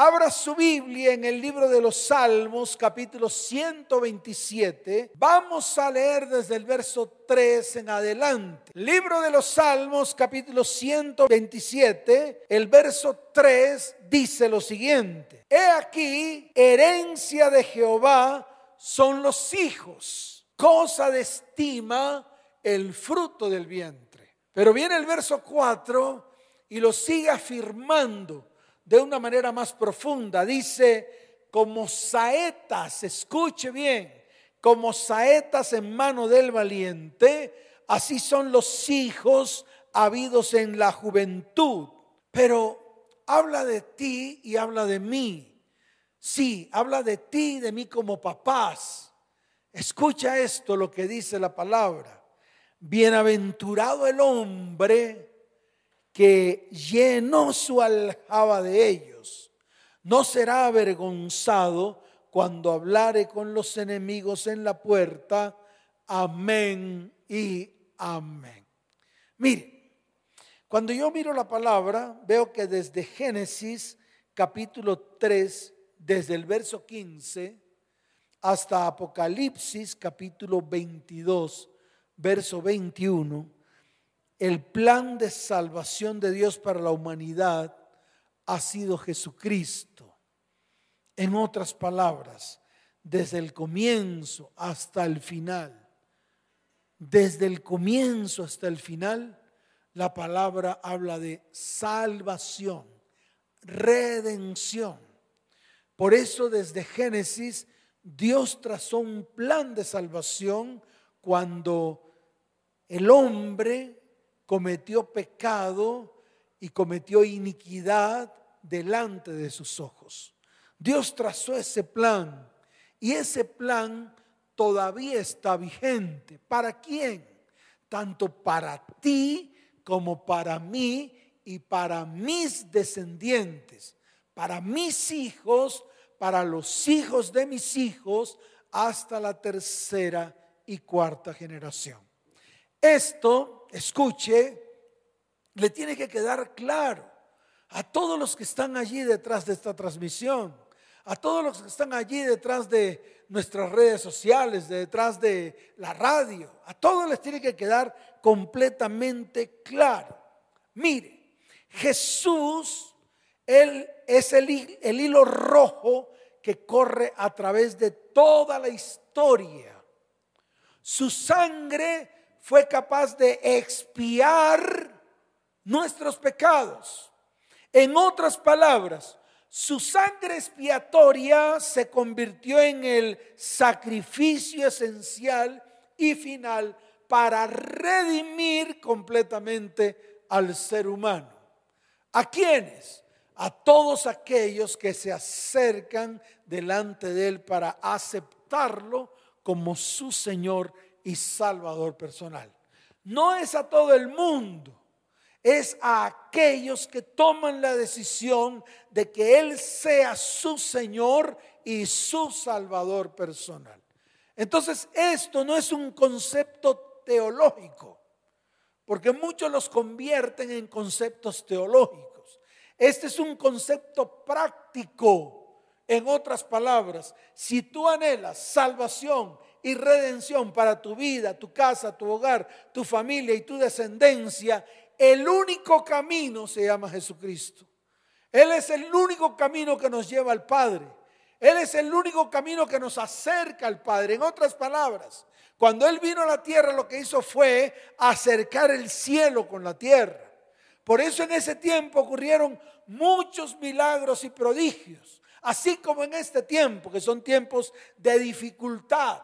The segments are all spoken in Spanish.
Abra su Biblia en el libro de los Salmos, capítulo 127. Vamos a leer desde el verso 3 en adelante. Libro de los Salmos, capítulo 127, el verso 3 dice lo siguiente. He aquí, herencia de Jehová son los hijos, cosa de estima el fruto del vientre. Pero viene el verso 4 y lo sigue afirmando de una manera más profunda. Dice, como saetas, escuche bien, como saetas en mano del valiente, así son los hijos habidos en la juventud. Pero habla de ti y habla de mí. Sí, habla de ti y de mí como papás. Escucha esto, lo que dice la palabra. Bienaventurado el hombre que llenó su aljaba de ellos, no será avergonzado cuando hablare con los enemigos en la puerta. Amén y amén. Mire, cuando yo miro la palabra, veo que desde Génesis capítulo 3, desde el verso 15 hasta Apocalipsis capítulo 22, verso 21, el plan de salvación de Dios para la humanidad ha sido Jesucristo. En otras palabras, desde el comienzo hasta el final, desde el comienzo hasta el final, la palabra habla de salvación, redención. Por eso desde Génesis Dios trazó un plan de salvación cuando el hombre cometió pecado y cometió iniquidad delante de sus ojos. Dios trazó ese plan y ese plan todavía está vigente. ¿Para quién? Tanto para ti como para mí y para mis descendientes, para mis hijos, para los hijos de mis hijos, hasta la tercera y cuarta generación. Esto escuche, le tiene que quedar claro a todos los que están allí detrás de esta transmisión, a todos los que están allí detrás de nuestras redes sociales, detrás de la radio, a todos les tiene que quedar completamente claro. Mire, Jesús, Él es el, el hilo rojo que corre a través de toda la historia. Su sangre fue capaz de expiar nuestros pecados. En otras palabras, su sangre expiatoria se convirtió en el sacrificio esencial y final para redimir completamente al ser humano. ¿A quiénes? A todos aquellos que se acercan delante de Él para aceptarlo como su Señor y Salvador personal. No es a todo el mundo, es a aquellos que toman la decisión de que Él sea su Señor y su Salvador personal. Entonces, esto no es un concepto teológico, porque muchos los convierten en conceptos teológicos. Este es un concepto práctico. En otras palabras, si tú anhelas salvación y redención para tu vida, tu casa, tu hogar, tu familia y tu descendencia, el único camino se llama Jesucristo. Él es el único camino que nos lleva al Padre. Él es el único camino que nos acerca al Padre. En otras palabras, cuando Él vino a la tierra, lo que hizo fue acercar el cielo con la tierra. Por eso en ese tiempo ocurrieron muchos milagros y prodigios, así como en este tiempo, que son tiempos de dificultad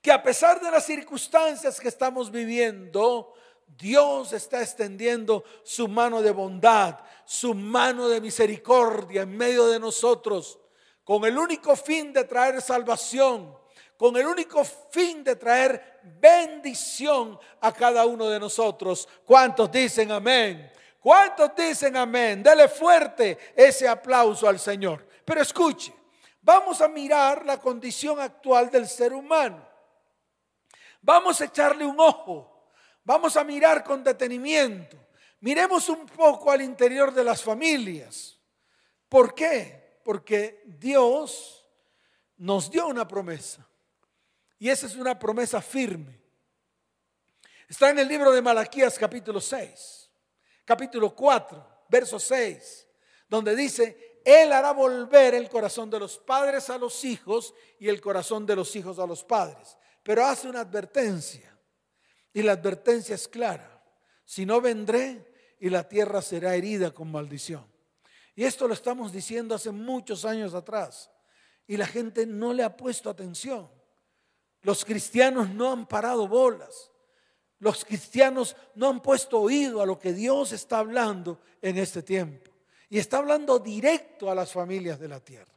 que a pesar de las circunstancias que estamos viviendo, Dios está extendiendo su mano de bondad, su mano de misericordia en medio de nosotros, con el único fin de traer salvación, con el único fin de traer bendición a cada uno de nosotros. ¿Cuántos dicen amén? ¿Cuántos dicen amén? Dele fuerte ese aplauso al Señor. Pero escuche, vamos a mirar la condición actual del ser humano. Vamos a echarle un ojo, vamos a mirar con detenimiento. Miremos un poco al interior de las familias. ¿Por qué? Porque Dios nos dio una promesa. Y esa es una promesa firme. Está en el libro de Malaquías capítulo 6, capítulo 4, verso 6, donde dice, Él hará volver el corazón de los padres a los hijos y el corazón de los hijos a los padres. Pero hace una advertencia. Y la advertencia es clara. Si no vendré y la tierra será herida con maldición. Y esto lo estamos diciendo hace muchos años atrás. Y la gente no le ha puesto atención. Los cristianos no han parado bolas. Los cristianos no han puesto oído a lo que Dios está hablando en este tiempo. Y está hablando directo a las familias de la tierra.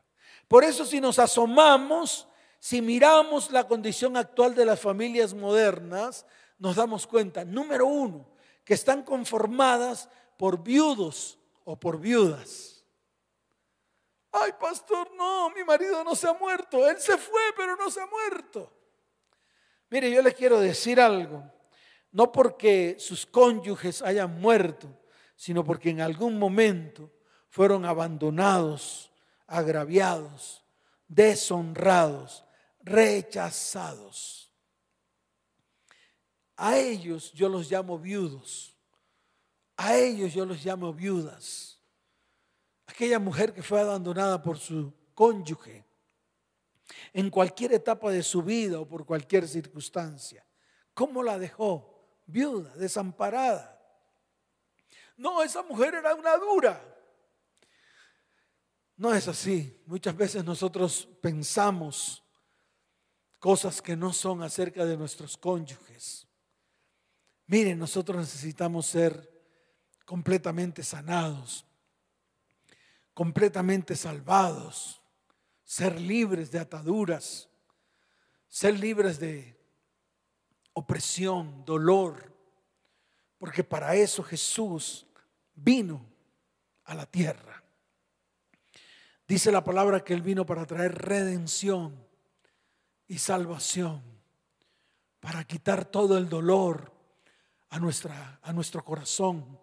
Por eso si nos asomamos, si miramos la condición actual de las familias modernas, nos damos cuenta, número uno, que están conformadas por viudos o por viudas. Ay, pastor, no, mi marido no se ha muerto. Él se fue, pero no se ha muerto. Mire, yo le quiero decir algo. No porque sus cónyuges hayan muerto, sino porque en algún momento fueron abandonados, agraviados, deshonrados, rechazados. A ellos yo los llamo viudos. A ellos yo los llamo viudas. Aquella mujer que fue abandonada por su cónyuge en cualquier etapa de su vida o por cualquier circunstancia. ¿Cómo la dejó? Viuda, desamparada. No, esa mujer era una dura. No es así. Muchas veces nosotros pensamos cosas que no son acerca de nuestros cónyuges. Miren, nosotros necesitamos ser completamente sanados, completamente salvados ser libres de ataduras, ser libres de opresión, dolor, porque para eso Jesús vino a la tierra. Dice la palabra que Él vino para traer redención y salvación, para quitar todo el dolor a, nuestra, a nuestro corazón,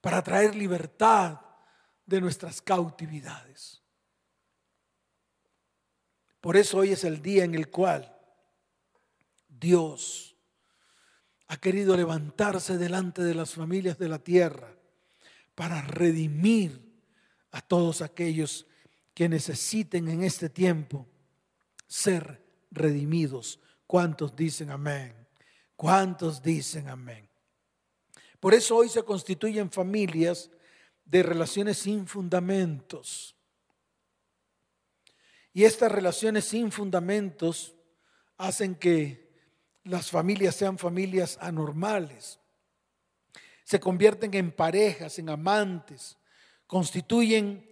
para traer libertad de nuestras cautividades. Por eso hoy es el día en el cual Dios ha querido levantarse delante de las familias de la tierra para redimir a todos aquellos que necesiten en este tiempo ser redimidos. ¿Cuántos dicen amén? ¿Cuántos dicen amén? Por eso hoy se constituyen familias de relaciones sin fundamentos y estas relaciones sin fundamentos hacen que las familias sean familias anormales. Se convierten en parejas, en amantes, constituyen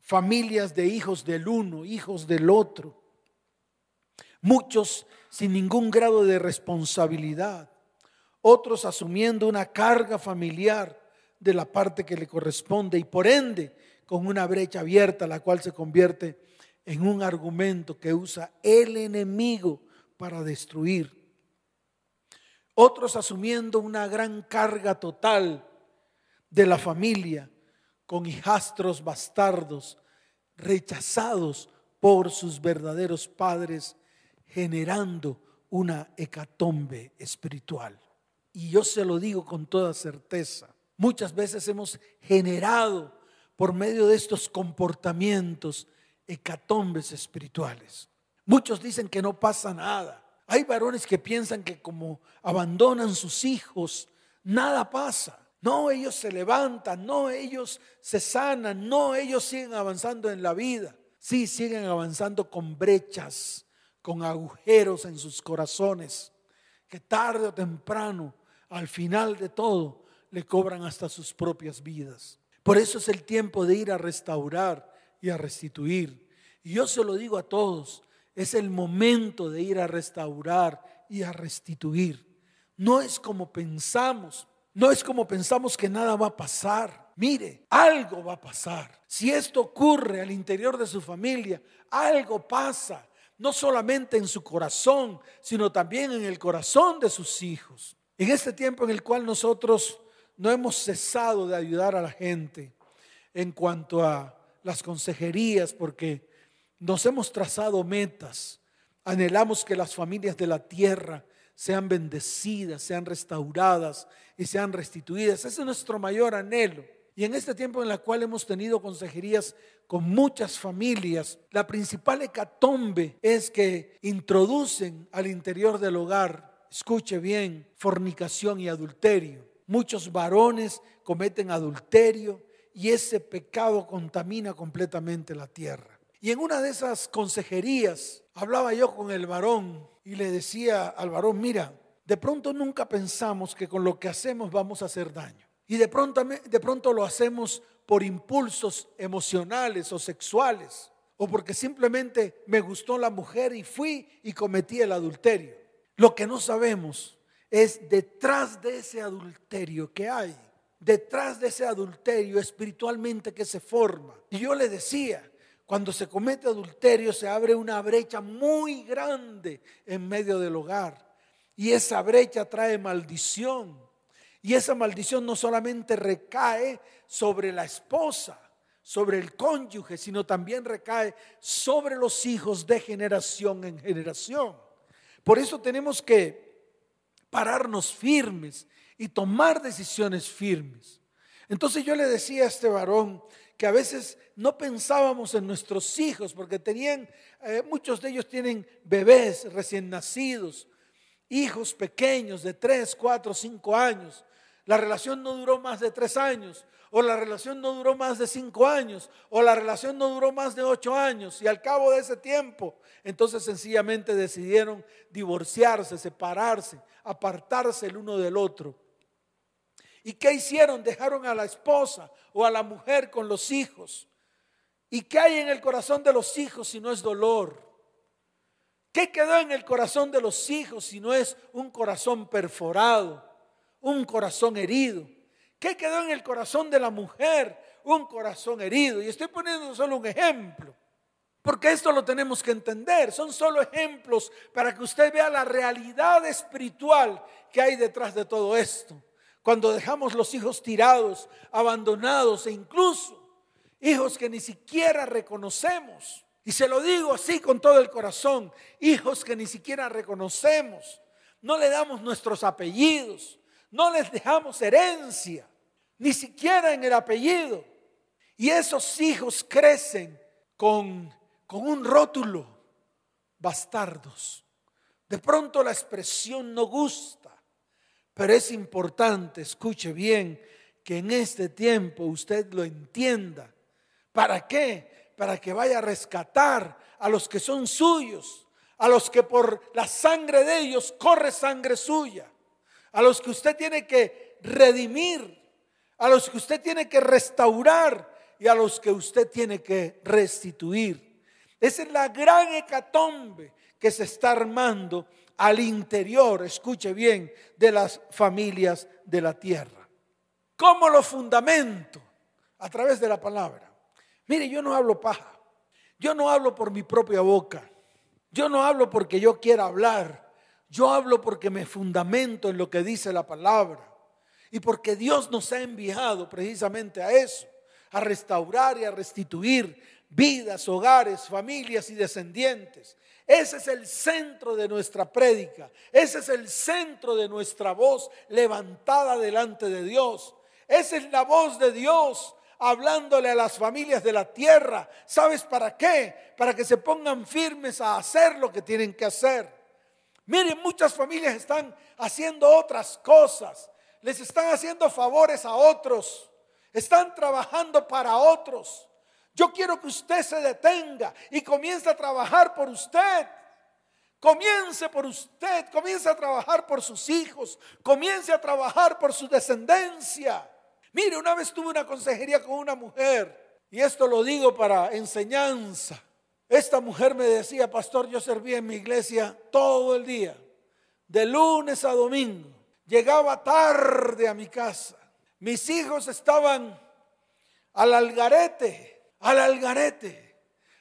familias de hijos del uno, hijos del otro. Muchos sin ningún grado de responsabilidad, otros asumiendo una carga familiar de la parte que le corresponde y por ende con una brecha abierta la cual se convierte en un argumento que usa el enemigo para destruir. Otros asumiendo una gran carga total de la familia con hijastros bastardos rechazados por sus verdaderos padres, generando una hecatombe espiritual. Y yo se lo digo con toda certeza. Muchas veces hemos generado por medio de estos comportamientos hecatombes espirituales. Muchos dicen que no pasa nada. Hay varones que piensan que como abandonan sus hijos, nada pasa. No, ellos se levantan, no, ellos se sanan, no, ellos siguen avanzando en la vida. Sí, siguen avanzando con brechas, con agujeros en sus corazones, que tarde o temprano, al final de todo, le cobran hasta sus propias vidas. Por eso es el tiempo de ir a restaurar y a restituir. Y yo se lo digo a todos, es el momento de ir a restaurar y a restituir. No es como pensamos, no es como pensamos que nada va a pasar. Mire, algo va a pasar. Si esto ocurre al interior de su familia, algo pasa, no solamente en su corazón, sino también en el corazón de sus hijos. En este tiempo en el cual nosotros no hemos cesado de ayudar a la gente, en cuanto a las consejerías porque nos hemos trazado metas. Anhelamos que las familias de la tierra sean bendecidas, sean restauradas y sean restituidas. Ese es nuestro mayor anhelo. Y en este tiempo en el cual hemos tenido consejerías con muchas familias, la principal hecatombe es que introducen al interior del hogar, escuche bien, fornicación y adulterio. Muchos varones cometen adulterio y ese pecado contamina completamente la tierra. Y en una de esas consejerías hablaba yo con el varón y le decía al varón, mira, de pronto nunca pensamos que con lo que hacemos vamos a hacer daño. Y de pronto, de pronto lo hacemos por impulsos emocionales o sexuales, o porque simplemente me gustó la mujer y fui y cometí el adulterio. Lo que no sabemos es detrás de ese adulterio que hay, detrás de ese adulterio espiritualmente que se forma. Y yo le decía, cuando se comete adulterio se abre una brecha muy grande en medio del hogar. Y esa brecha trae maldición. Y esa maldición no solamente recae sobre la esposa, sobre el cónyuge, sino también recae sobre los hijos de generación en generación. Por eso tenemos que pararnos firmes y tomar decisiones firmes. Entonces yo le decía a este varón que a veces no pensábamos en nuestros hijos porque tenían, eh, muchos de ellos tienen bebés recién nacidos, hijos pequeños de 3, 4, 5 años la relación no duró más de tres años, o la relación no duró más de cinco años, o la relación no duró más de ocho años, y al cabo de ese tiempo, entonces sencillamente decidieron divorciarse, separarse, apartarse el uno del otro. ¿Y qué hicieron? Dejaron a la esposa o a la mujer con los hijos. ¿Y qué hay en el corazón de los hijos si no es dolor? ¿Qué quedó en el corazón de los hijos si no es un corazón perforado? Un corazón herido. ¿Qué quedó en el corazón de la mujer? Un corazón herido. Y estoy poniendo solo un ejemplo. Porque esto lo tenemos que entender. Son solo ejemplos para que usted vea la realidad espiritual que hay detrás de todo esto. Cuando dejamos los hijos tirados, abandonados e incluso hijos que ni siquiera reconocemos. Y se lo digo así con todo el corazón. Hijos que ni siquiera reconocemos. No le damos nuestros apellidos no les dejamos herencia, ni siquiera en el apellido. Y esos hijos crecen con, con un rótulo, bastardos. De pronto la expresión no gusta, pero es importante, escuche bien, que en este tiempo usted lo entienda. ¿Para qué? Para que vaya a rescatar a los que son suyos, a los que por la sangre de ellos corre sangre suya a los que usted tiene que redimir, a los que usted tiene que restaurar y a los que usted tiene que restituir. Esa es la gran hecatombe que se está armando al interior, escuche bien, de las familias de la tierra. ¿Cómo lo fundamento? A través de la palabra. Mire, yo no hablo paja. Yo no hablo por mi propia boca. Yo no hablo porque yo quiera hablar. Yo hablo porque me fundamento en lo que dice la palabra y porque Dios nos ha enviado precisamente a eso, a restaurar y a restituir vidas, hogares, familias y descendientes. Ese es el centro de nuestra prédica, ese es el centro de nuestra voz levantada delante de Dios. Esa es la voz de Dios hablándole a las familias de la tierra. ¿Sabes para qué? Para que se pongan firmes a hacer lo que tienen que hacer. Miren, muchas familias están haciendo otras cosas. Les están haciendo favores a otros. Están trabajando para otros. Yo quiero que usted se detenga y comience a trabajar por usted. Comience por usted, comience a trabajar por sus hijos, comience a trabajar por su descendencia. Mire, una vez tuve una consejería con una mujer, y esto lo digo para enseñanza. Esta mujer me decía, pastor, yo servía en mi iglesia todo el día, de lunes a domingo. Llegaba tarde a mi casa. Mis hijos estaban al algarete, al algarete,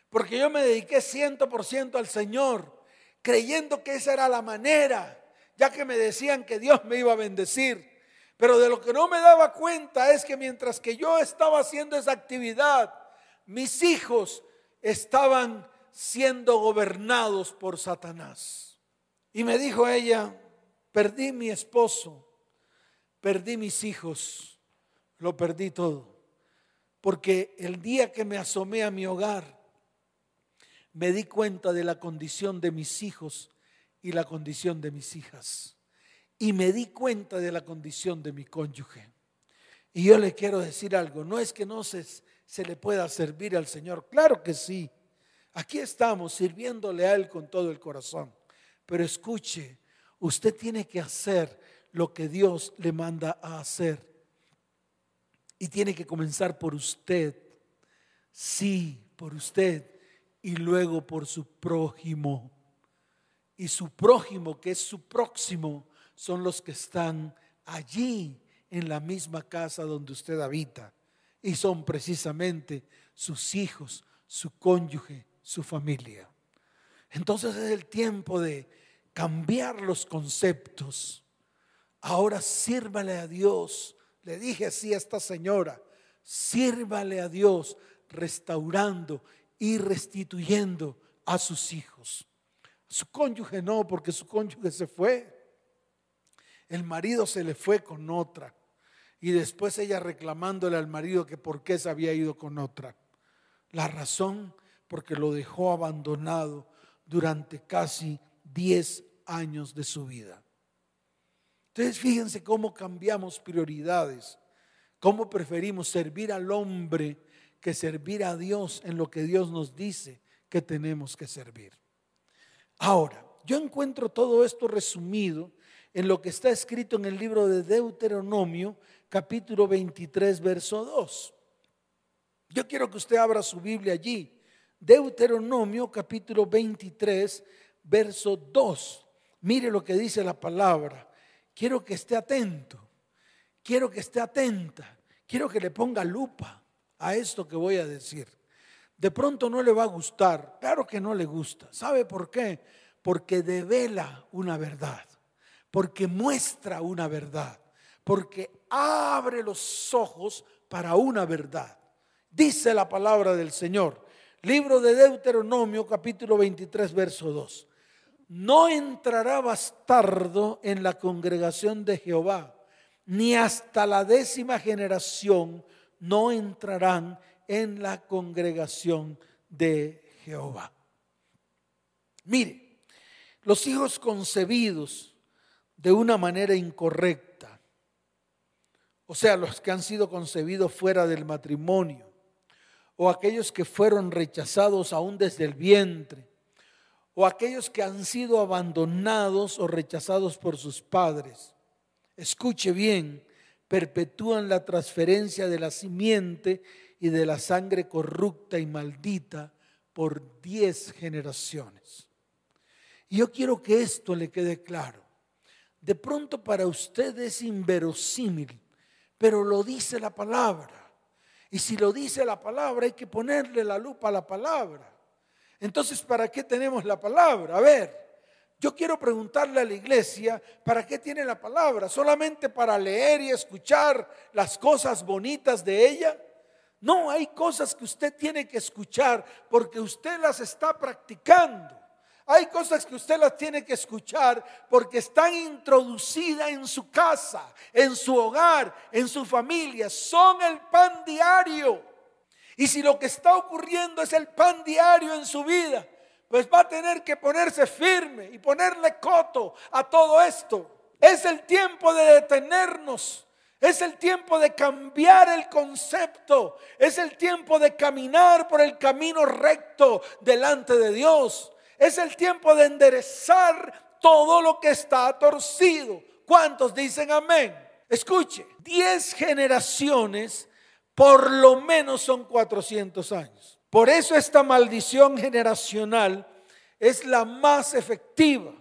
porque yo me dediqué ciento por ciento al Señor, creyendo que esa era la manera, ya que me decían que Dios me iba a bendecir. Pero de lo que no me daba cuenta es que mientras que yo estaba haciendo esa actividad, mis hijos estaban siendo gobernados por Satanás. Y me dijo ella, perdí mi esposo, perdí mis hijos, lo perdí todo. Porque el día que me asomé a mi hogar, me di cuenta de la condición de mis hijos y la condición de mis hijas. Y me di cuenta de la condición de mi cónyuge. Y yo le quiero decir algo, no es que no se, se le pueda servir al Señor, claro que sí. Aquí estamos sirviéndole a Él con todo el corazón. Pero escuche, usted tiene que hacer lo que Dios le manda a hacer. Y tiene que comenzar por usted. Sí, por usted. Y luego por su prójimo. Y su prójimo, que es su próximo, son los que están allí en la misma casa donde usted habita. Y son precisamente sus hijos, su cónyuge, su familia. Entonces es el tiempo de cambiar los conceptos. Ahora sírvale a Dios. Le dije así a esta señora, sírvale a Dios restaurando y restituyendo a sus hijos. Su cónyuge no, porque su cónyuge se fue. El marido se le fue con otra. Y después ella reclamándole al marido que por qué se había ido con otra. La razón porque lo dejó abandonado durante casi 10 años de su vida. Entonces fíjense cómo cambiamos prioridades, cómo preferimos servir al hombre que servir a Dios en lo que Dios nos dice que tenemos que servir. Ahora, yo encuentro todo esto resumido en lo que está escrito en el libro de Deuteronomio, capítulo 23, verso 2. Yo quiero que usted abra su Biblia allí Deuteronomio capítulo 23, verso 2. Mire lo que dice la palabra. Quiero que esté atento. Quiero que esté atenta. Quiero que le ponga lupa a esto que voy a decir. De pronto no le va a gustar. Claro que no le gusta. ¿Sabe por qué? Porque devela una verdad. Porque muestra una verdad. Porque abre los ojos para una verdad. Dice la palabra del Señor. Libro de Deuteronomio, capítulo 23, verso 2. No entrará bastardo en la congregación de Jehová, ni hasta la décima generación no entrarán en la congregación de Jehová. Mire, los hijos concebidos de una manera incorrecta, o sea, los que han sido concebidos fuera del matrimonio, o aquellos que fueron rechazados aún desde el vientre, o aquellos que han sido abandonados o rechazados por sus padres. Escuche bien, perpetúan la transferencia de la simiente y de la sangre corrupta y maldita por diez generaciones. Y yo quiero que esto le quede claro. De pronto para usted es inverosímil, pero lo dice la palabra. Y si lo dice la palabra, hay que ponerle la lupa a la palabra. Entonces, ¿para qué tenemos la palabra? A ver, yo quiero preguntarle a la iglesia, ¿para qué tiene la palabra? ¿Solamente para leer y escuchar las cosas bonitas de ella? No, hay cosas que usted tiene que escuchar porque usted las está practicando. Hay cosas que usted las tiene que escuchar porque están introducidas en su casa, en su hogar, en su familia. Son el pan diario. Y si lo que está ocurriendo es el pan diario en su vida, pues va a tener que ponerse firme y ponerle coto a todo esto. Es el tiempo de detenernos. Es el tiempo de cambiar el concepto. Es el tiempo de caminar por el camino recto delante de Dios. Es el tiempo de enderezar todo lo que está torcido. ¿Cuántos dicen amén? Escuche, 10 generaciones por lo menos son 400 años. Por eso esta maldición generacional es la más efectiva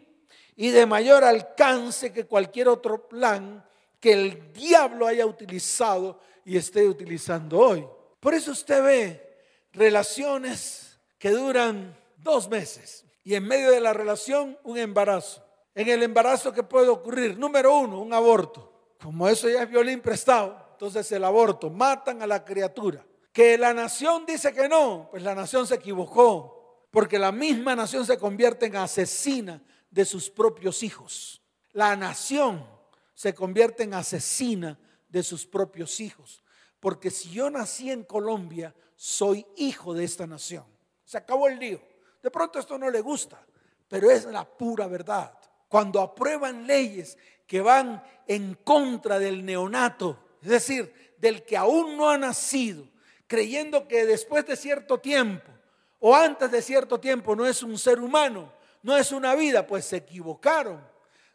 y de mayor alcance que cualquier otro plan que el diablo haya utilizado y esté utilizando hoy. Por eso usted ve relaciones que duran dos meses y en medio de la relación un embarazo. En el embarazo que puede ocurrir, número uno, un aborto. Como eso ya es violín prestado, entonces el aborto, matan a la criatura. Que la nación dice que no, pues la nación se equivocó, porque la misma nación se convierte en asesina de sus propios hijos. La nación se convierte en asesina de sus propios hijos. Porque si yo nací en Colombia, soy hijo de esta nación. Se acabó el lío. De pronto esto no le gusta, pero es la pura verdad. Cuando aprueban leyes que van en contra del neonato, es decir, del que aún no ha nacido, creyendo que después de cierto tiempo o antes de cierto tiempo no es un ser humano, no es una vida, pues se equivocaron.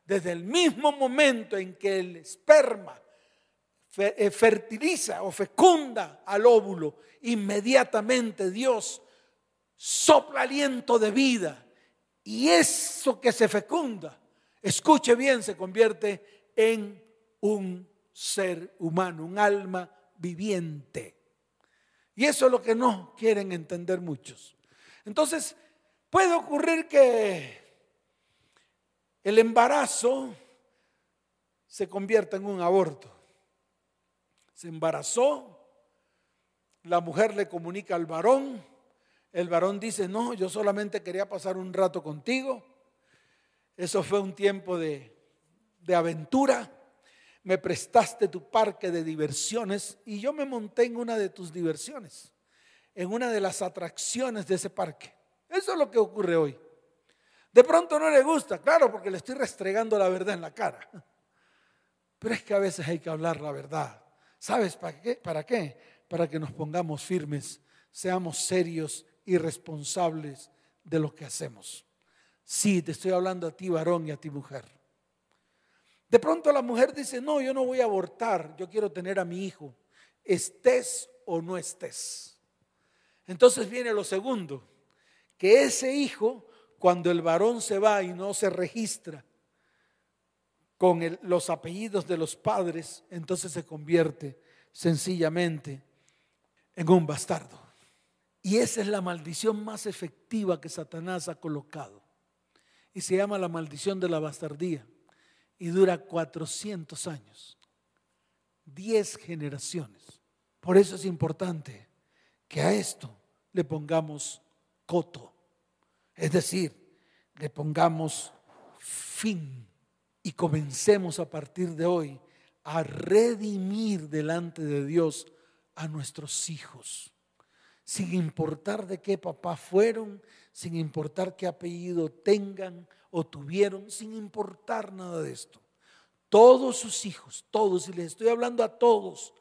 Desde el mismo momento en que el esperma eh, fertiliza o fecunda al óvulo, inmediatamente Dios sopla aliento de vida. Y eso que se fecunda, escuche bien, se convierte en un ser humano, un alma viviente. Y eso es lo que no quieren entender muchos. Entonces, puede ocurrir que el embarazo se convierta en un aborto. Se embarazó, la mujer le comunica al varón, el varón dice, no, yo solamente quería pasar un rato contigo. Eso fue un tiempo de, de aventura. Me prestaste tu parque de diversiones y yo me monté en una de tus diversiones, en una de las atracciones de ese parque. Eso es lo que ocurre hoy. De pronto no le gusta, claro, porque le estoy restregando la verdad en la cara. Pero es que a veces hay que hablar la verdad. ¿Sabes para qué? ¿Para qué? Para que nos pongamos firmes, seamos serios y responsables de lo que hacemos. Sí, te estoy hablando a ti varón y a ti mujer. De pronto la mujer dice, no, yo no voy a abortar, yo quiero tener a mi hijo, estés o no estés. Entonces viene lo segundo, que ese hijo, cuando el varón se va y no se registra con los apellidos de los padres, entonces se convierte sencillamente en un bastardo. Y esa es la maldición más efectiva que Satanás ha colocado. Y se llama la maldición de la bastardía. Y dura 400 años. 10 generaciones. Por eso es importante que a esto le pongamos coto. Es decir, le pongamos fin y comencemos a partir de hoy a redimir delante de Dios a nuestros hijos sin importar de qué papá fueron, sin importar qué apellido tengan o tuvieron, sin importar nada de esto. Todos sus hijos, todos, y les estoy hablando a todos,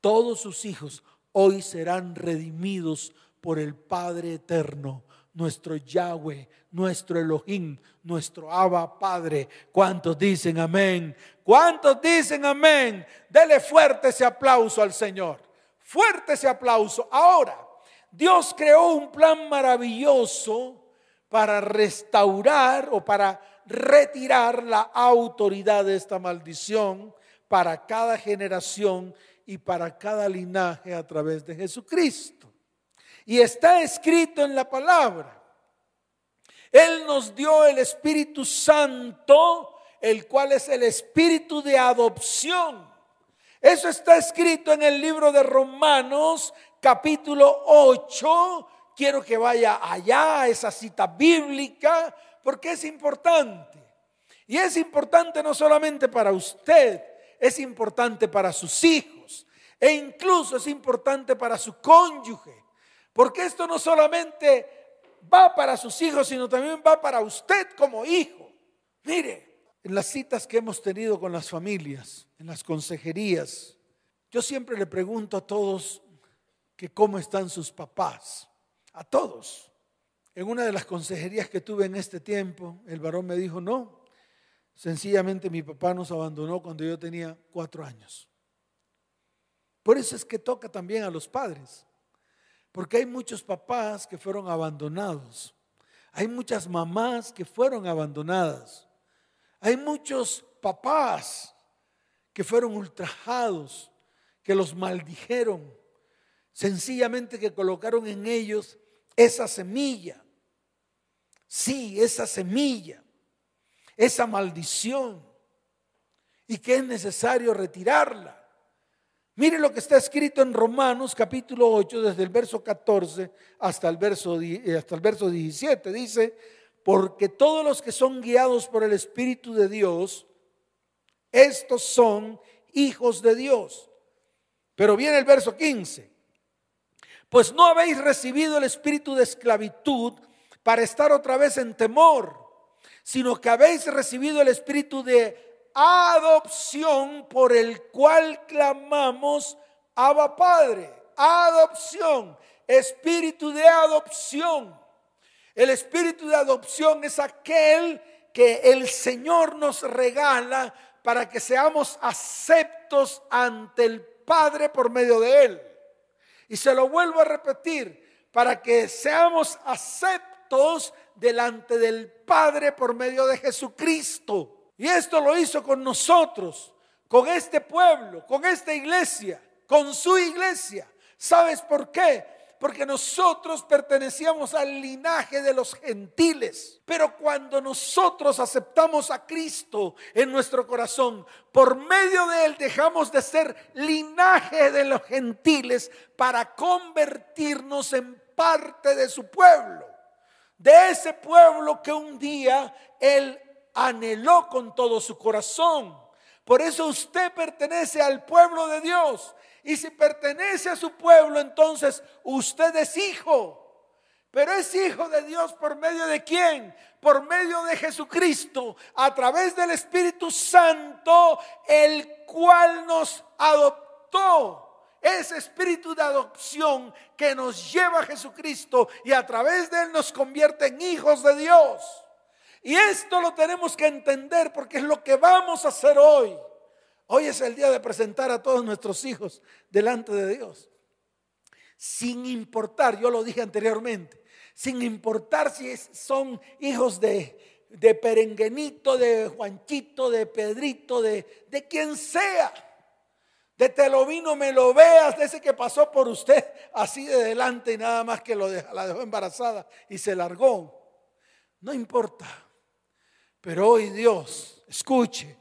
todos sus hijos hoy serán redimidos por el Padre eterno, nuestro Yahweh, nuestro Elohim, nuestro Abba Padre. ¿Cuántos dicen amén? ¿Cuántos dicen amén? Dele fuerte ese aplauso al Señor. Fuerte ese aplauso. Ahora, Dios creó un plan maravilloso para restaurar o para retirar la autoridad de esta maldición para cada generación y para cada linaje a través de Jesucristo. Y está escrito en la palabra. Él nos dio el Espíritu Santo, el cual es el Espíritu de adopción. Eso está escrito en el libro de Romanos capítulo 8. Quiero que vaya allá a esa cita bíblica porque es importante. Y es importante no solamente para usted, es importante para sus hijos e incluso es importante para su cónyuge. Porque esto no solamente va para sus hijos, sino también va para usted como hijo. Mire, en las citas que hemos tenido con las familias, en las consejerías, yo siempre le pregunto a todos que cómo están sus papás, a todos. En una de las consejerías que tuve en este tiempo, el varón me dijo, no, sencillamente mi papá nos abandonó cuando yo tenía cuatro años. Por eso es que toca también a los padres, porque hay muchos papás que fueron abandonados, hay muchas mamás que fueron abandonadas, hay muchos papás que fueron ultrajados, que los maldijeron, Sencillamente que colocaron en ellos esa semilla. Sí, esa semilla, esa maldición. y que es necesario retirarla. Mire lo que está escrito en Romanos capítulo 8, desde el verso 14 hasta el verso, eh, hasta el verso 17. Dice, porque todos los que son guiados por el Espíritu de Dios, estos son hijos de Dios. Pero viene el verso 15. Pues no habéis recibido el espíritu de esclavitud para estar otra vez en temor, sino que habéis recibido el espíritu de adopción por el cual clamamos Abba Padre. Adopción, espíritu de adopción. El espíritu de adopción es aquel que el Señor nos regala para que seamos aceptos ante el Padre por medio de Él. Y se lo vuelvo a repetir, para que seamos aceptos delante del Padre por medio de Jesucristo. Y esto lo hizo con nosotros, con este pueblo, con esta iglesia, con su iglesia. ¿Sabes por qué? Porque nosotros pertenecíamos al linaje de los gentiles. Pero cuando nosotros aceptamos a Cristo en nuestro corazón, por medio de Él dejamos de ser linaje de los gentiles para convertirnos en parte de su pueblo. De ese pueblo que un día Él anheló con todo su corazón. Por eso usted pertenece al pueblo de Dios. Y si pertenece a su pueblo, entonces usted es hijo. Pero es hijo de Dios por medio de quién? Por medio de Jesucristo, a través del Espíritu Santo, el cual nos adoptó. Ese espíritu de adopción que nos lleva a Jesucristo y a través de él nos convierte en hijos de Dios. Y esto lo tenemos que entender porque es lo que vamos a hacer hoy. Hoy es el día de presentar a todos nuestros hijos delante de Dios. Sin importar, yo lo dije anteriormente, sin importar si son hijos de, de Perenguenito, de Juanchito, de Pedrito, de, de quien sea. De te lo vino, me lo veas, de ese que pasó por usted así de delante y nada más que lo la dejó embarazada y se largó. No importa. Pero hoy Dios, escuche,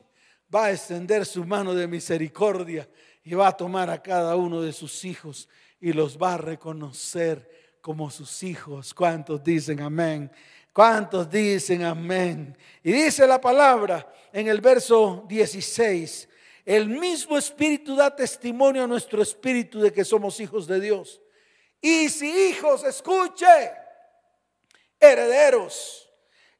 va a extender su mano de misericordia y va a tomar a cada uno de sus hijos y los va a reconocer como sus hijos. ¿Cuántos dicen amén? ¿Cuántos dicen amén? Y dice la palabra en el verso 16, el mismo Espíritu da testimonio a nuestro Espíritu de que somos hijos de Dios. Y si hijos, escuche, herederos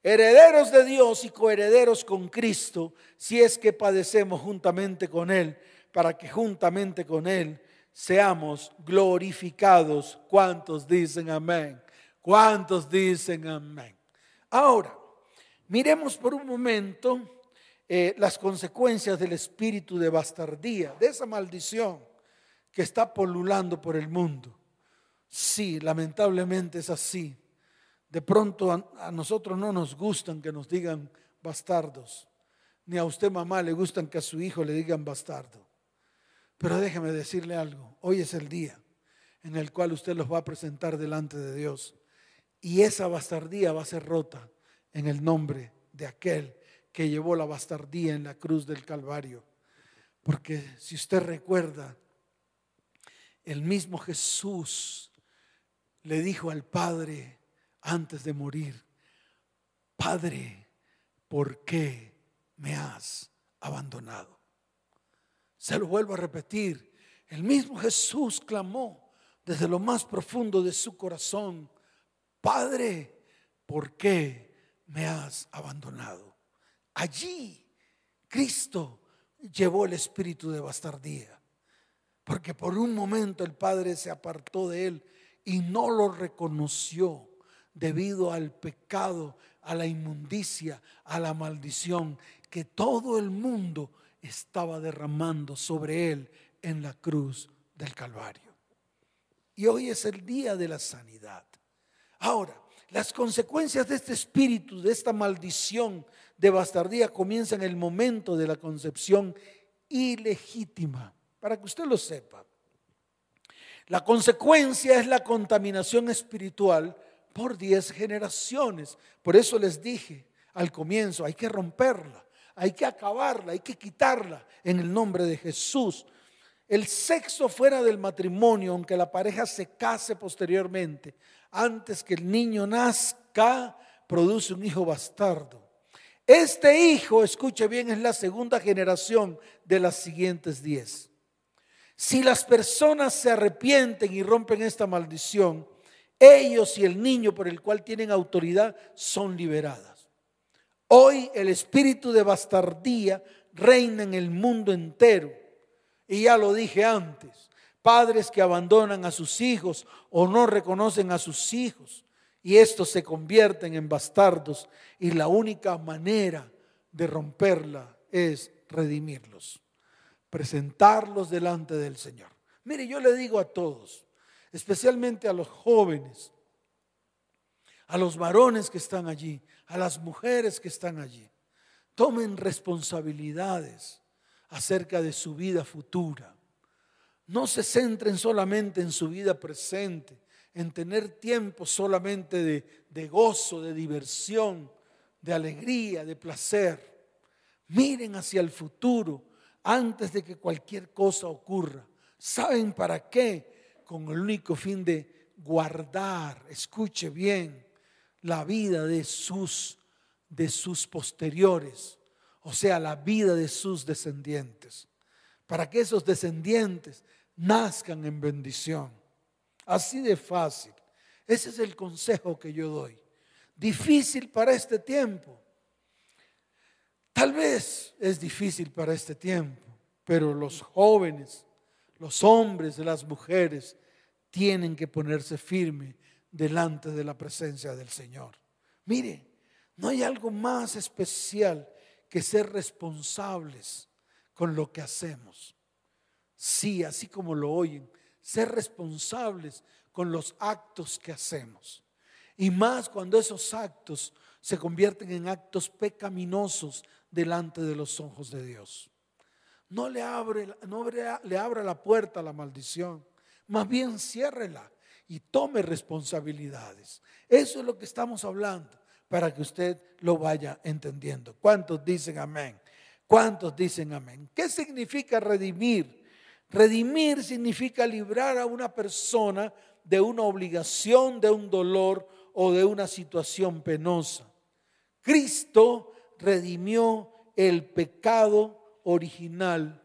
herederos de Dios y coherederos con Cristo, si es que padecemos juntamente con Él, para que juntamente con Él seamos glorificados. ¿Cuántos dicen amén? ¿Cuántos dicen amén? Ahora, miremos por un momento eh, las consecuencias del espíritu de bastardía, de esa maldición que está polulando por el mundo. Sí, lamentablemente es así. De pronto a, nosotros no nos gustan que nos digan bastardos, ni a usted mamá le gustan que a su hijo le digan bastardo. Pero déjeme decirle algo, hoy es el día en el cual usted los va a presentar delante de Dios y esa bastardía va a ser rota en el nombre de aquel que llevó la bastardía en la cruz del Calvario. Porque si usted recuerda, el mismo Jesús le dijo al Padre, antes de morir, Padre, ¿por qué me has abandonado? Se lo vuelvo a repetir, el mismo Jesús clamó desde lo más profundo de su corazón, Padre, ¿por qué me has abandonado? Allí Cristo llevó el espíritu de bastardía, porque por un momento el Padre se apartó de él y no lo reconoció debido al pecado, a la inmundicia, a la maldición que todo el mundo estaba derramando sobre él en la cruz del Calvario. Y hoy es el día de la sanidad. Ahora, las consecuencias de este espíritu, de esta maldición de bastardía, comienzan en el momento de la concepción ilegítima, para que usted lo sepa. La consecuencia es la contaminación espiritual por diez generaciones. Por eso les dije al comienzo, hay que romperla, hay que acabarla, hay que quitarla en el nombre de Jesús. El sexo fuera del matrimonio, aunque la pareja se case posteriormente, antes que el niño nazca, produce un hijo bastardo. Este hijo, escuche bien, es la segunda generación de las siguientes diez. Si las personas se arrepienten y rompen esta maldición, ellos y el niño por el cual tienen autoridad son liberadas. Hoy el espíritu de bastardía reina en el mundo entero. Y ya lo dije antes, padres que abandonan a sus hijos o no reconocen a sus hijos y estos se convierten en bastardos y la única manera de romperla es redimirlos, presentarlos delante del Señor. Mire, yo le digo a todos, especialmente a los jóvenes, a los varones que están allí, a las mujeres que están allí. Tomen responsabilidades acerca de su vida futura. No se centren solamente en su vida presente, en tener tiempo solamente de, de gozo, de diversión, de alegría, de placer. Miren hacia el futuro antes de que cualquier cosa ocurra. ¿Saben para qué? Con el único fin de guardar, escuche bien, la vida de sus de sus posteriores, o sea, la vida de sus descendientes, para que esos descendientes nazcan en bendición. Así de fácil. Ese es el consejo que yo doy. Difícil para este tiempo. Tal vez es difícil para este tiempo, pero los jóvenes los hombres, las mujeres, tienen que ponerse firme delante de la presencia del Señor. Mire, no hay algo más especial que ser responsables con lo que hacemos. Sí, así como lo oyen, ser responsables con los actos que hacemos. Y más cuando esos actos se convierten en actos pecaminosos delante de los ojos de Dios no le abre, no le abra la puerta a la maldición. Más bien ciérrela y tome responsabilidades. Eso es lo que estamos hablando para que usted lo vaya entendiendo. ¿Cuántos dicen amén? ¿Cuántos dicen amén? ¿Qué significa redimir? Redimir significa librar a una persona de una obligación, de un dolor o de una situación penosa. Cristo redimió el pecado original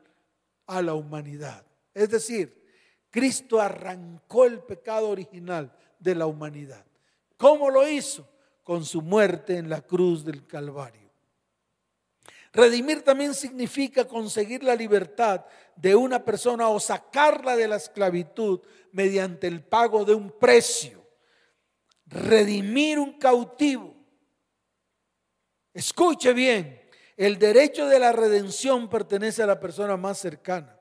a la humanidad. Es decir, Cristo arrancó el pecado original de la humanidad. ¿Cómo lo hizo? Con su muerte en la cruz del Calvario. Redimir también significa conseguir la libertad de una persona o sacarla de la esclavitud mediante el pago de un precio. Redimir un cautivo. Escuche bien, el derecho de la redención pertenece a la persona más cercana.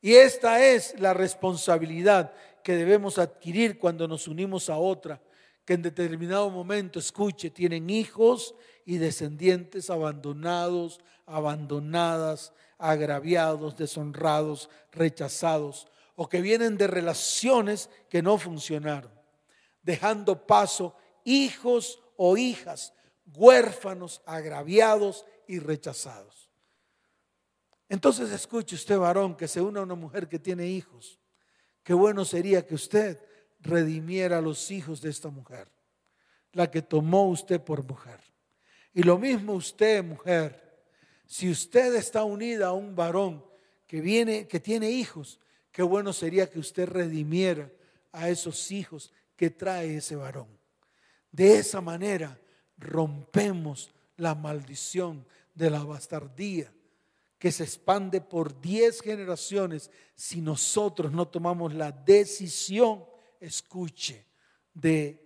Y esta es la responsabilidad que debemos adquirir cuando nos unimos a otra, que en determinado momento, escuche, tienen hijos y descendientes abandonados, abandonadas, agraviados, deshonrados, rechazados, o que vienen de relaciones que no funcionaron, dejando paso hijos o hijas huérfanos, agraviados y rechazados. Entonces escuche usted, varón, que se une a una mujer que tiene hijos. Qué bueno sería que usted redimiera a los hijos de esta mujer, la que tomó usted por mujer. Y lo mismo usted, mujer, si usted está unida a un varón que viene, que tiene hijos, qué bueno sería que usted redimiera a esos hijos que trae ese varón. De esa manera rompemos la maldición de la bastardía que se expande por diez generaciones si nosotros no tomamos la decisión, escuche, de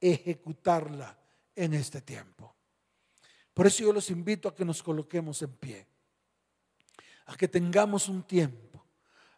ejecutarla en este tiempo. Por eso yo los invito a que nos coloquemos en pie, a que tengamos un tiempo,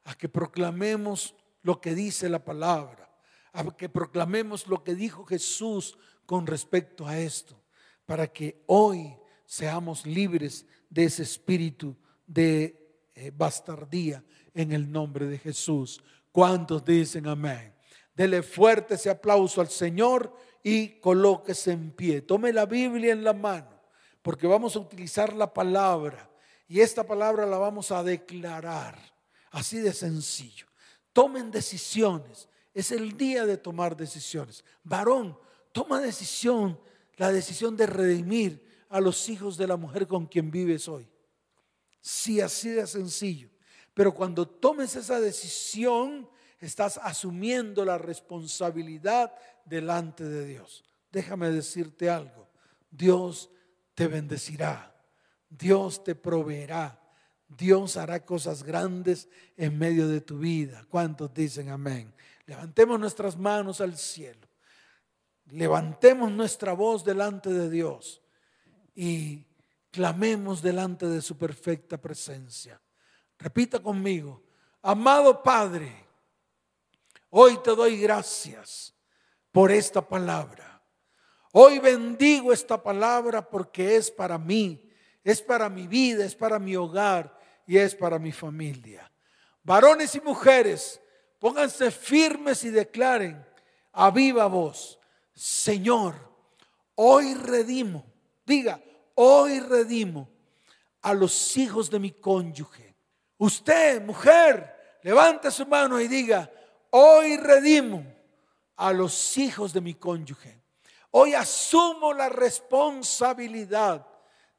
a que proclamemos lo que dice la palabra, a que proclamemos lo que dijo Jesús con respecto a esto, para que hoy seamos libres de ese espíritu de eh, bastardía en el nombre de Jesús. ¿Cuántos dicen amén? Dele fuerte ese aplauso al Señor y colóquese en pie. Tome la Biblia en la mano. porque vamos a utilizar la palabra y esta palabra la vamos a declarar. Así de sencillo. Tomen decisiones. Es el día de tomar decisiones. Varón, toma decisión, la decisión de redimir a los hijos de la mujer con quien vives hoy. Sí, así de sencillo. Pero cuando tomes esa decisión, estás asumiendo la responsabilidad delante de Dios. Déjame decirte algo. Dios te bendecirá. Dios te proveerá. Dios hará cosas grandes en medio de tu vida. ¿Cuántos dicen amén? Levantemos nuestras manos al cielo. Levantemos nuestra voz delante de Dios y clamemos delante de su perfecta presencia. Repita conmigo, amado Padre, hoy te doy gracias por esta palabra. Hoy bendigo esta palabra porque es para mí, es para mi vida, es para mi hogar y es para mi familia. Varones y mujeres, pónganse firmes y declaren a viva voz, Señor, hoy redimo, diga, hoy redimo a los hijos de mi cónyuge. Usted, mujer, levante su mano y diga, hoy redimo a los hijos de mi cónyuge. Hoy asumo la responsabilidad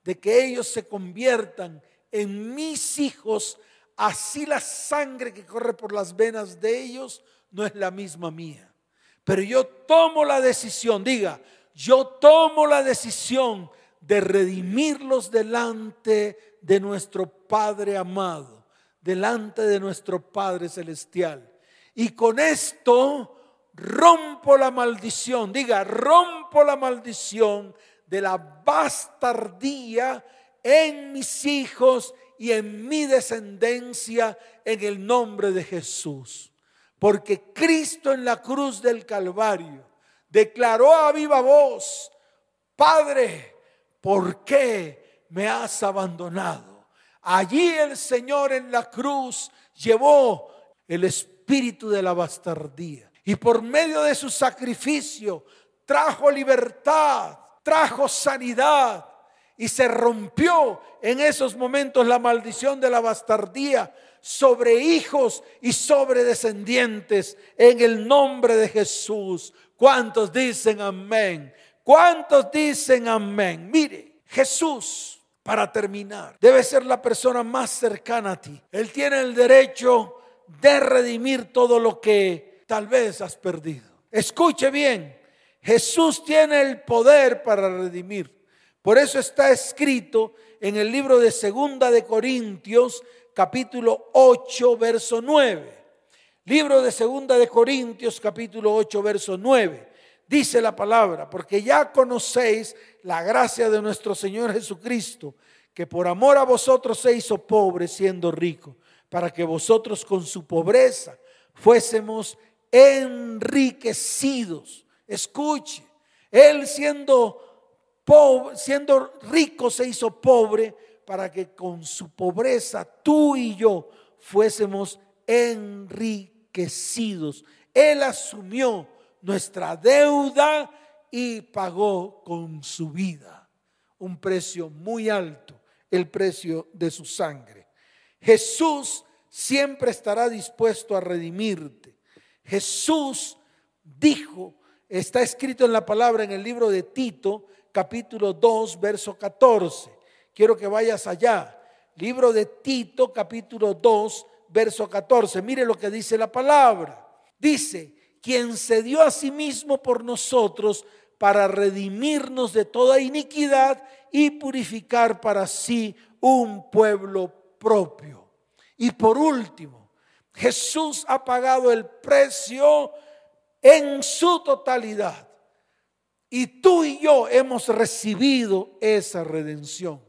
de que ellos se conviertan en mis hijos, así la sangre que corre por las venas de ellos no es la misma mía. Pero yo tomo la decisión, diga, yo tomo la decisión de redimirlos delante de nuestro Padre amado, delante de nuestro Padre celestial. Y con esto rompo la maldición, diga, rompo la maldición de la bastardía en mis hijos y en mi descendencia en el nombre de Jesús. Porque Cristo en la cruz del Calvario declaró a viva voz, Padre, ¿por qué me has abandonado? Allí el Señor en la cruz llevó el espíritu de la bastardía y por medio de su sacrificio trajo libertad, trajo sanidad y se rompió en esos momentos la maldición de la bastardía sobre hijos y sobre descendientes en el nombre de Jesús. ¿Cuántos dicen amén? ¿Cuántos dicen amén? Mire, Jesús, para terminar, debe ser la persona más cercana a ti. Él tiene el derecho de redimir todo lo que tal vez has perdido. Escuche bien, Jesús tiene el poder para redimir. Por eso está escrito en el libro de Segunda de Corintios, capítulo 8, verso 9. Libro de Segunda de Corintios, capítulo 8, verso 9. Dice la palabra, porque ya conocéis la gracia de nuestro Señor Jesucristo, que por amor a vosotros se hizo pobre siendo rico, para que vosotros con su pobreza fuésemos enriquecidos. Escuche, él siendo pobre, siendo rico se hizo pobre para que con su pobreza tú y yo fuésemos enriquecidos. Él asumió nuestra deuda y pagó con su vida un precio muy alto, el precio de su sangre. Jesús siempre estará dispuesto a redimirte Jesús dijo, está escrito en la palabra en el libro de Tito, capítulo 2, verso 14. Quiero que vayas allá. Libro de Tito, capítulo 2, verso 14. Mire lo que dice la palabra. Dice, quien se dio a sí mismo por nosotros para redimirnos de toda iniquidad y purificar para sí un pueblo propio. Y por último, Jesús ha pagado el precio en su totalidad. Y tú y yo hemos recibido esa redención.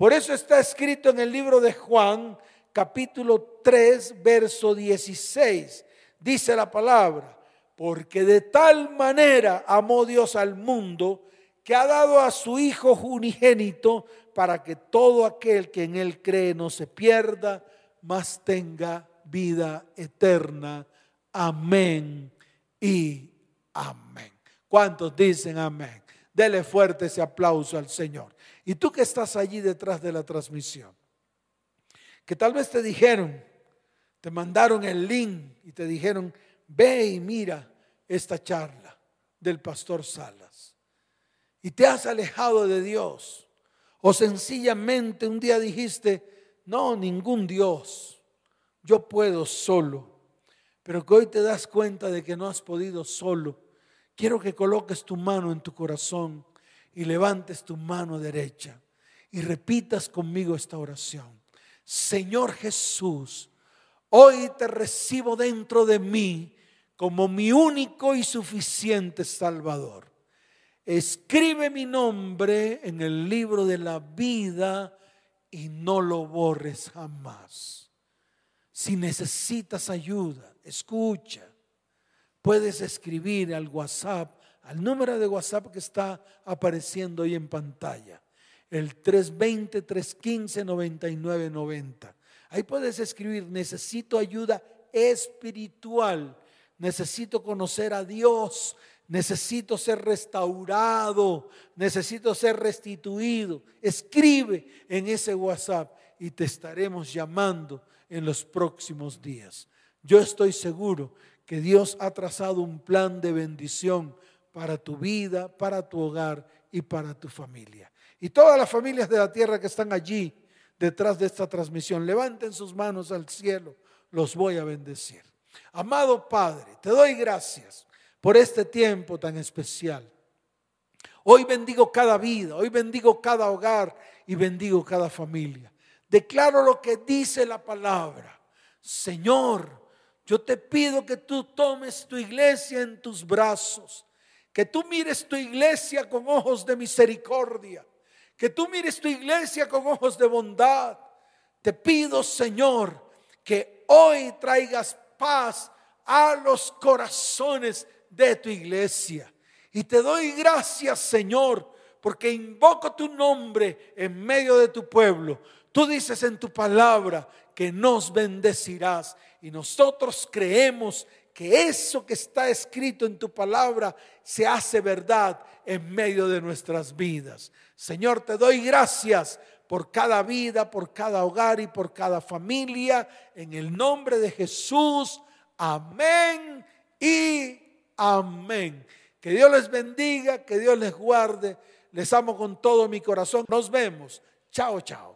Por eso está escrito en el libro de Juan, capítulo 3, verso 16. Dice la palabra, porque de tal manera amó Dios al mundo que ha dado a su Hijo unigénito para que todo aquel que en Él cree no se pierda, mas tenga vida eterna. Amén y amén. ¿Cuántos dicen amén? Dele fuerte ese aplauso al Señor. Y tú que estás allí detrás de la transmisión, que tal vez te dijeron, te mandaron el link y te dijeron, ve y mira esta charla del pastor Salas. Y te has alejado de Dios. O sencillamente un día dijiste, no, ningún Dios, yo puedo solo. Pero que hoy te das cuenta de que no has podido solo. Quiero que coloques tu mano en tu corazón y levantes tu mano derecha y repitas conmigo esta oración. Señor Jesús, hoy te recibo dentro de mí como mi único y suficiente Salvador. Escribe mi nombre en el libro de la vida y no lo borres jamás. Si necesitas ayuda, escucha. Puedes escribir al WhatsApp, al número de WhatsApp que está apareciendo ahí en pantalla, el 320-315-9990. Ahí puedes escribir, necesito ayuda espiritual, necesito conocer a Dios, necesito ser restaurado, necesito ser restituido. Escribe en ese WhatsApp y te estaremos llamando en los próximos días. Yo estoy seguro que Dios ha trazado un plan de bendición para tu vida, para tu hogar y para tu familia. Y todas las familias de la tierra que están allí detrás de esta transmisión, levanten sus manos al cielo, los voy a bendecir. Amado Padre, te doy gracias por este tiempo tan especial. Hoy bendigo cada vida, hoy bendigo cada hogar y bendigo cada familia. Declaro lo que dice la palabra. Señor, yo te pido que tú tomes tu iglesia en tus brazos, que tú mires tu iglesia con ojos de misericordia, que tú mires tu iglesia con ojos de bondad. Te pido, Señor, que hoy traigas paz a los corazones de tu iglesia. Y te doy gracias, Señor, porque invoco tu nombre en medio de tu pueblo. Tú dices en tu palabra que nos bendecirás y nosotros creemos que eso que está escrito en tu palabra se hace verdad en medio de nuestras vidas. Señor, te doy gracias por cada vida, por cada hogar y por cada familia. En el nombre de Jesús. Amén y Amén. Que Dios les bendiga, que Dios les guarde. Les amo con todo mi corazón. Nos vemos. Chao, chao.